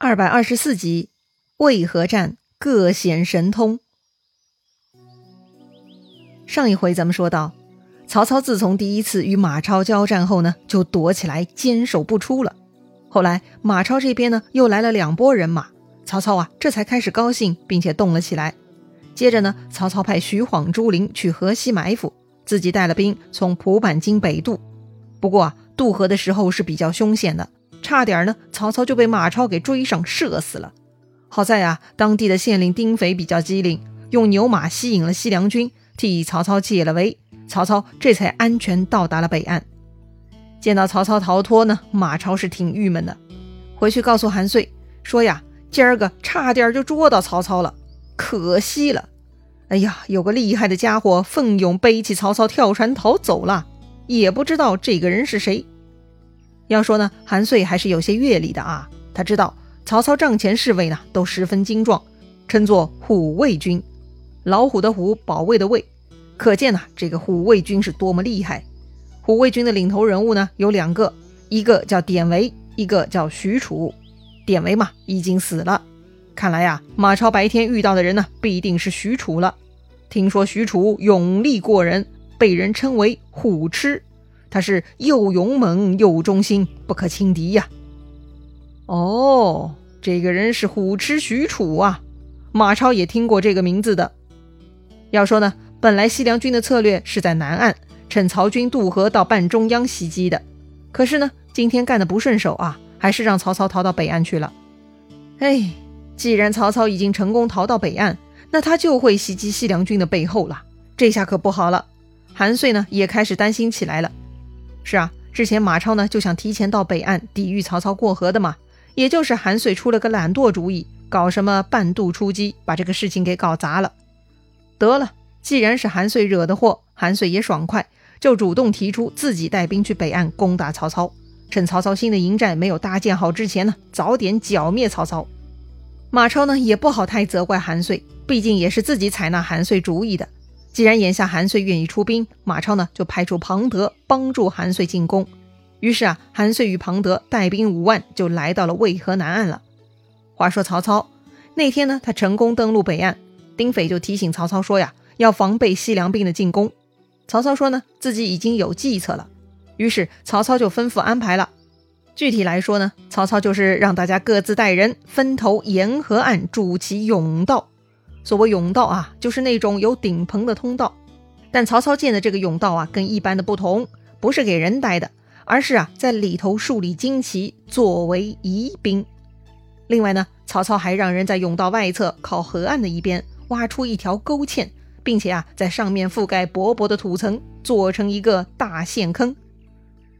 二百二十四集，渭河战各显神通。上一回咱们说到，曹操自从第一次与马超交战后呢，就躲起来坚守不出了。后来马超这边呢，又来了两拨人马，曹操啊，这才开始高兴，并且动了起来。接着呢，曹操派徐晃、朱灵去河西埋伏，自己带了兵从蒲坂津北渡。不过啊，渡河的时候是比较凶险的。差点呢，曹操就被马超给追上射死了。好在啊，当地的县令丁肥比较机灵，用牛马吸引了西凉军，替曹操解了围，曹操这才安全到达了北岸。见到曹操逃脱呢，马超是挺郁闷的，回去告诉韩遂说呀：“今儿个差点就捉到曹操了，可惜了。哎呀，有个厉害的家伙奋勇背起曹操跳船逃走了，也不知道这个人是谁。”要说呢，韩遂还是有些阅历的啊。他知道曹操帐前侍卫呢都十分精壮，称作虎卫军，老虎的虎，保卫的卫，可见呢这个虎卫军是多么厉害。虎卫军的领头人物呢有两个，一个叫典韦，一个叫许褚。典韦嘛已经死了，看来呀马超白天遇到的人呢必定是许褚了。听说许褚勇力过人，被人称为虎痴。他是又勇猛又忠心，不可轻敌呀！哦，这个人是虎痴许褚啊！马超也听过这个名字的。要说呢，本来西凉军的策略是在南岸，趁曹军渡河到半中央袭击的。可是呢，今天干的不顺手啊，还是让曹操逃到北岸去了。哎，既然曹操已经成功逃到北岸，那他就会袭击西凉军的背后了。这下可不好了，韩遂呢也开始担心起来了。是啊，之前马超呢就想提前到北岸抵御曹操过河的嘛，也就是韩遂出了个懒惰主意，搞什么半渡出击，把这个事情给搞砸了。得了，既然是韩遂惹的祸，韩遂也爽快，就主动提出自己带兵去北岸攻打曹操，趁曹操新的营寨没有搭建好之前呢，早点剿灭曹操。马超呢也不好太责怪韩遂，毕竟也是自己采纳韩遂主意的。既然眼下韩遂愿意出兵，马超呢就派出庞德帮助韩遂进攻。于是啊，韩遂与庞德带兵五万就来到了渭河南岸了。话说曹操那天呢，他成功登陆北岸，丁斐就提醒曹操说呀，要防备西凉兵的进攻。曹操说呢，自己已经有计策了。于是曹操就吩咐安排了。具体来说呢，曹操就是让大家各自带人，分头沿河岸筑起甬道。所谓甬道啊，就是那种有顶棚的通道。但曹操建的这个甬道啊，跟一般的不同，不是给人待的，而是啊，在里头树立旌旗，作为疑兵。另外呢，曹操还让人在甬道外侧靠河岸的一边挖出一条沟堑，并且啊，在上面覆盖薄薄的土层，做成一个大陷坑。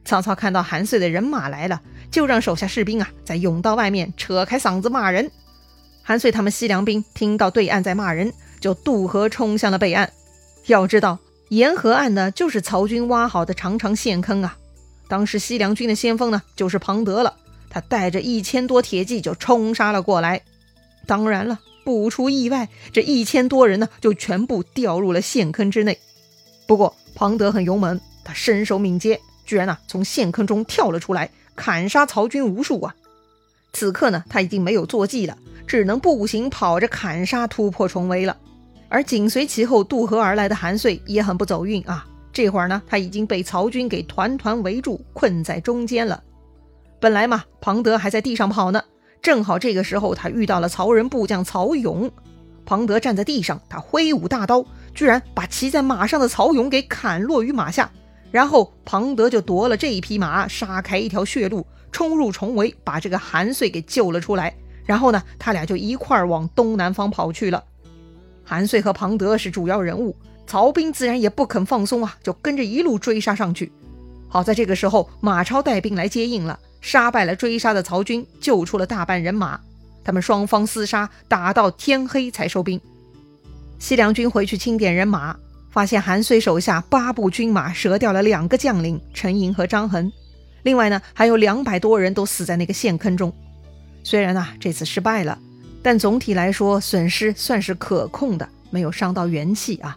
曹操看到韩遂的人马来了，就让手下士兵啊，在甬道外面扯开嗓子骂人。韩遂他们西凉兵听到对岸在骂人，就渡河冲向了北岸。要知道，沿河岸呢，就是曹军挖好的长长陷坑啊。当时西凉军的先锋呢，就是庞德了。他带着一千多铁骑就冲杀了过来。当然了，不出意外，这一千多人呢，就全部掉入了陷坑之内。不过庞德很勇猛，他身手敏捷，居然呢从陷坑中跳了出来，砍杀曹军无数啊。此刻呢，他已经没有坐骑了。只能步行跑着砍杀突破重围了，而紧随其后渡河而来的韩遂也很不走运啊！这会儿呢，他已经被曹军给团团围住，困在中间了。本来嘛，庞德还在地上跑呢，正好这个时候他遇到了曹仁部将曹勇。庞德站在地上，他挥舞大刀，居然把骑在马上的曹勇给砍落于马下。然后庞德就夺了这一匹马，杀开一条血路，冲入重围，把这个韩遂给救了出来。然后呢，他俩就一块儿往东南方跑去了。韩遂和庞德是主要人物，曹兵自然也不肯放松啊，就跟着一路追杀上去。好在这个时候，马超带兵来接应了，杀败了追杀的曹军，救出了大半人马。他们双方厮杀，打到天黑才收兵。西凉军回去清点人马，发现韩遂手下八部军马折掉了两个将领陈莹和张衡，另外呢，还有两百多人都死在那个陷坑中。虽然啊这次失败了，但总体来说损失算是可控的，没有伤到元气啊。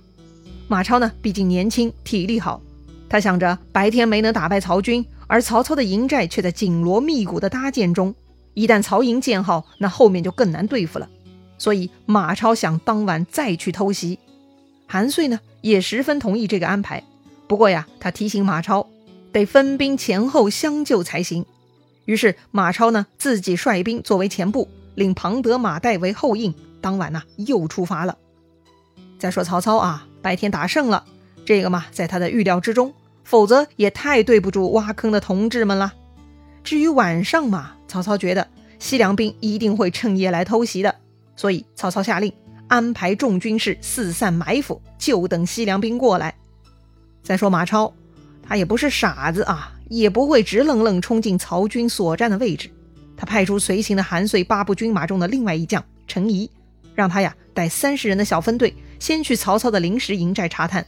马超呢，毕竟年轻，体力好，他想着白天没能打败曹军，而曹操的营寨却在紧锣密鼓的搭建中，一旦曹营建好，那后面就更难对付了。所以马超想当晚再去偷袭。韩遂呢也十分同意这个安排。不过呀，他提醒马超得分兵前后相救才行。于是马超呢自己率兵作为前部，领庞德、马岱为后应。当晚呢又出发了。再说曹操啊，白天打胜了，这个嘛在他的预料之中，否则也太对不住挖坑的同志们了。至于晚上嘛，曹操觉得西凉兵一定会趁夜来偷袭的，所以曹操下令安排众军士四散埋伏，就等西凉兵过来。再说马超，他也不是傻子啊，也不会直愣愣冲进曹军所占的位置。他派出随行的韩遂八部军马中的另外一将陈仪，让他呀带三十人的小分队，先去曹操的临时营寨查探。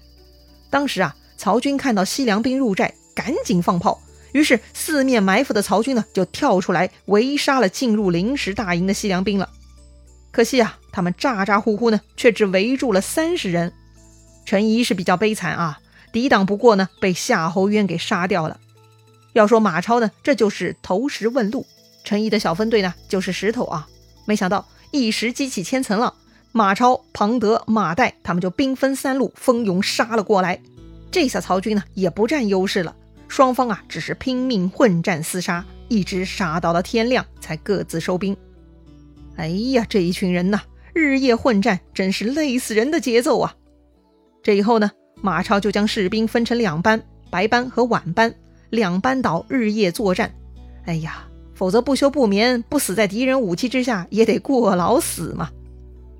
当时啊，曹军看到西凉兵入寨，赶紧放炮。于是四面埋伏的曹军呢，就跳出来围杀了进入临时大营的西凉兵了。可惜啊，他们咋咋呼呼呢，却只围住了三十人。陈仪是比较悲惨啊。抵挡不过呢，被夏侯渊给杀掉了。要说马超呢，这就是投石问路。陈毅的小分队呢，就是石头啊。没想到一石激起千层浪，马超、庞德、马岱他们就兵分三路，蜂拥杀了过来。这下曹军呢，也不占优势了。双方啊，只是拼命混战厮杀，一直杀到了天亮，才各自收兵。哎呀，这一群人呐，日夜混战，真是累死人的节奏啊！这以后呢？马超就将士兵分成两班，白班和晚班，两班倒日夜作战。哎呀，否则不休不眠，不死在敌人武器之下，也得过劳死嘛。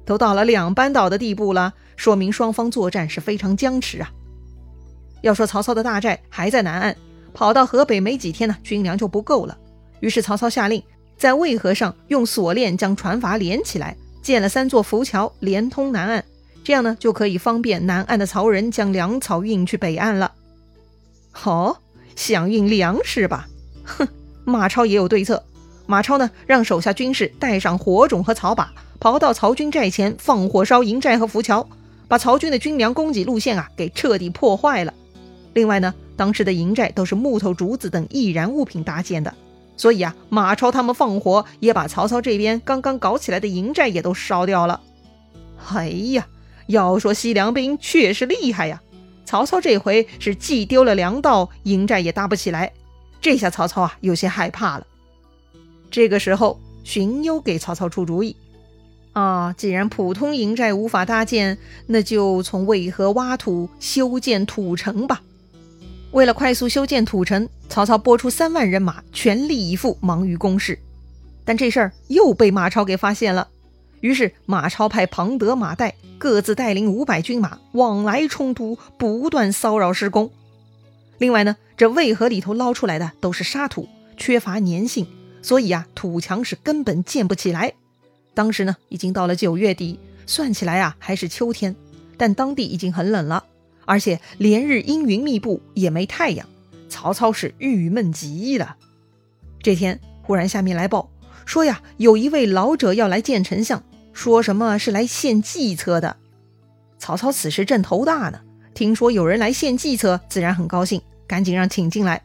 都到了两班倒的地步了，说明双方作战是非常僵持啊。要说曹操的大寨还在南岸，跑到河北没几天呢，军粮就不够了。于是曹操下令，在渭河上用锁链将船筏连起来，建了三座浮桥，连通南岸。这样呢，就可以方便南岸的曹仁将粮草运去北岸了。好，想运粮食吧？哼，马超也有对策。马超呢，让手下军士带上火种和草把，跑到曹军寨前放火烧营寨和浮桥，把曹军的军粮供给路线啊给彻底破坏了。另外呢，当时的营寨都是木头、竹子等易燃物品搭建的，所以啊，马超他们放火也把曹操这边刚刚搞起来的营寨也都烧掉了。哎呀！要说西凉兵确实厉害呀，曹操这回是既丢了粮道，营寨也搭不起来。这下曹操啊有些害怕了。这个时候，荀攸给曹操出主意：啊，既然普通营寨无法搭建，那就从渭河挖土修建土城吧。为了快速修建土城，曹操拨出三万人马，全力以赴，忙于攻势。但这事儿又被马超给发现了。于是马超派庞德、马岱各自带领五百军马往来冲突，不断骚扰施工。另外呢，这渭河里头捞出来的都是沙土，缺乏粘性，所以啊，土墙是根本建不起来。当时呢，已经到了九月底，算起来啊，还是秋天，但当地已经很冷了，而且连日阴云密布，也没太阳。曹操是郁闷极了。这天忽然下面来报说呀，有一位老者要来见丞相。说什么是来献计策的？曹操此时正头大呢，听说有人来献计策，自然很高兴，赶紧让请进来。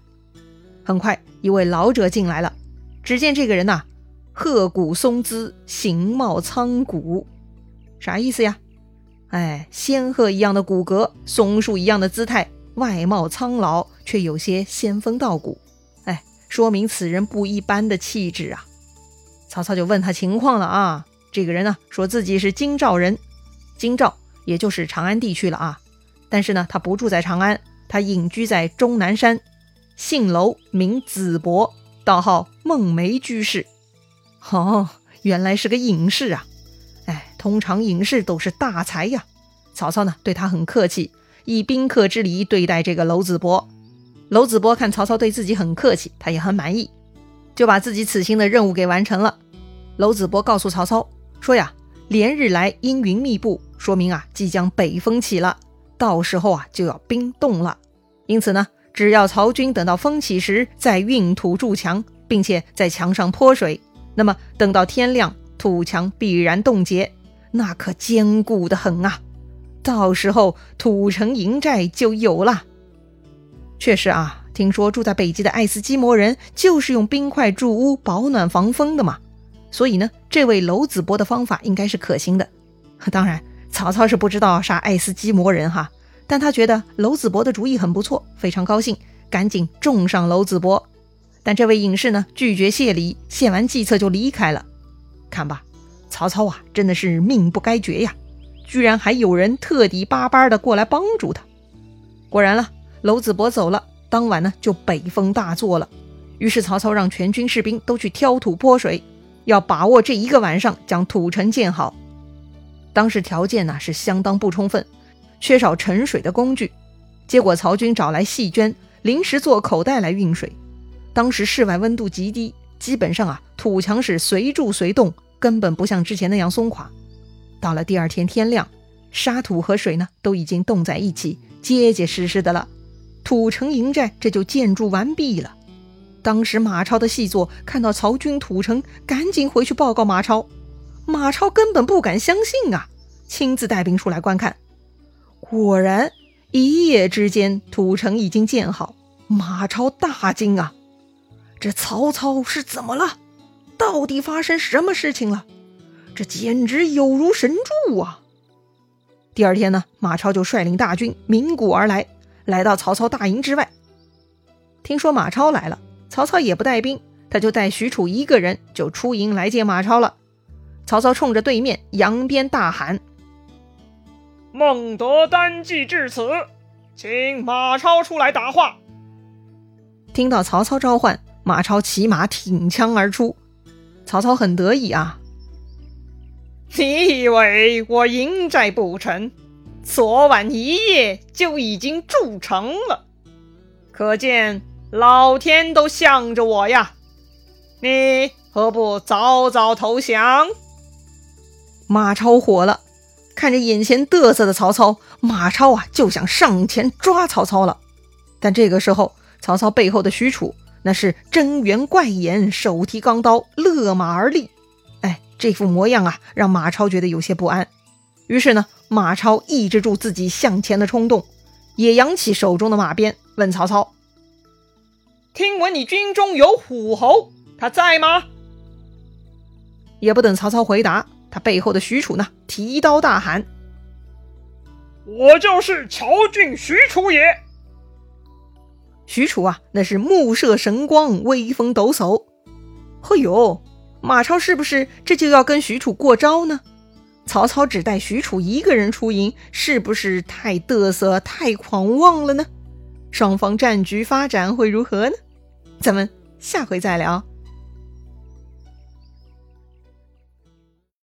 很快，一位老者进来了。只见这个人呐，鹤骨松姿，形貌苍古，啥意思呀？哎，仙鹤一样的骨骼，松树一样的姿态，外貌苍老，却有些仙风道骨。哎，说明此人不一般的气质啊。曹操就问他情况了啊。这个人呢，说自己是京兆人，京兆也就是长安地区了啊。但是呢，他不住在长安，他隐居在终南山，姓楼，名子伯，道号孟梅居士。哦，原来是个隐士啊！哎，通常隐士都是大才呀。曹操呢，对他很客气，以宾客之礼对待这个娄子伯。娄子伯看曹操对自己很客气，他也很满意，就把自己此行的任务给完成了。娄子伯告诉曹操。说呀，连日来阴云密布，说明啊即将北风起了，到时候啊就要冰冻了。因此呢，只要曹军等到风起时再运土筑墙，并且在墙上泼水，那么等到天亮，土墙必然冻结，那可坚固的很啊。到时候土城营寨就有了。确实啊，听说住在北极的爱斯基摩人就是用冰块筑屋保暖防风的嘛，所以呢，这位娄子博的方法应该是可行的。当然，曹操是不知道啥爱斯基摩人哈，但他觉得娄子博的主意很不错，非常高兴，赶紧重赏娄子博。但这位隐士呢，拒绝谢礼，献完计策就离开了。看吧，曹操啊，真的是命不该绝呀，居然还有人特地巴巴的过来帮助他。果然了，娄子博走了。当晚呢，就北风大作了。于是曹操让全军士兵都去挑土泼水，要把握这一个晚上将土城建好。当时条件呢是相当不充分，缺少沉水的工具。结果曹军找来细绢，临时做口袋来运水。当时室外温度极低，基本上啊土墙是随筑随动，根本不像之前那样松垮。到了第二天天亮，沙土和水呢都已经冻在一起，结结实实的了。土城营寨这就建筑完毕了。当时马超的细作看到曹军土城，赶紧回去报告马超。马超根本不敢相信啊，亲自带兵出来观看。果然，一夜之间土城已经建好。马超大惊啊，这曹操是怎么了？到底发生什么事情了？这简直有如神助啊！第二天呢，马超就率领大军鸣鼓而来。来到曹操大营之外，听说马超来了，曹操也不带兵，他就带许褚一个人就出营来见马超了。曹操冲着对面扬鞭大喊：“孟德单骑至此，请马超出来答话。”听到曹操召唤，马超骑马挺枪而出。曹操很得意啊，你以为我营寨不成？昨晚一夜就已经筑成了，可见老天都向着我呀！你何不早早投降？马超火了，看着眼前嘚瑟的曹操，马超啊就想上前抓曹操了。但这个时候，曹操背后的许褚那是睁圆怪眼，手提钢刀，勒马而立。哎，这副模样啊，让马超觉得有些不安。于是呢。马超抑制住自己向前的冲动，也扬起手中的马鞭，问曹操：“听闻你军中有虎侯，他在吗？”也不等曹操回答，他背后的许褚呢，提刀大喊：“我就是乔郡许褚也！”许褚啊，那是目射神光，威风抖擞。嘿呦，马超是不是这就要跟许褚过招呢？曹操只带许褚一个人出营，是不是太嘚瑟、太狂妄了呢？双方战局发展会如何呢？咱们下回再聊。